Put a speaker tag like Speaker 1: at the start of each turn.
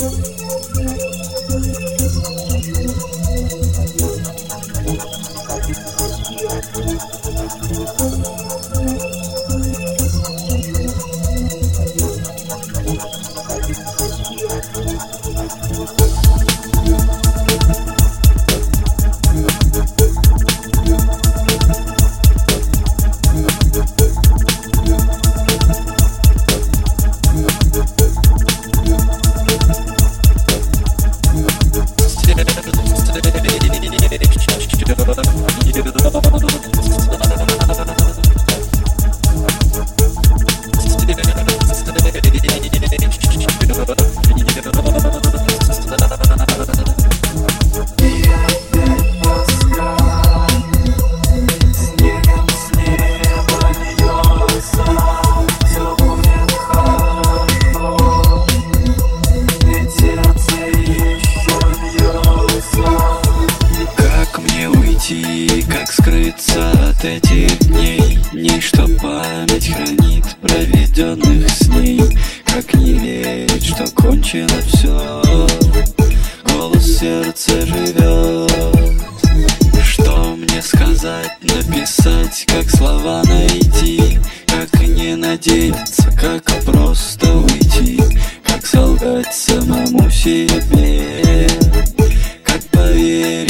Speaker 1: Thank скрыться от этих дней Дней, что память хранит проведенных с ней. Как не верить, что кончено все Голос сердца живет Что мне сказать, написать, как слова найти? Как не надеяться, как просто уйти? Как солгать самому себе? Как поверить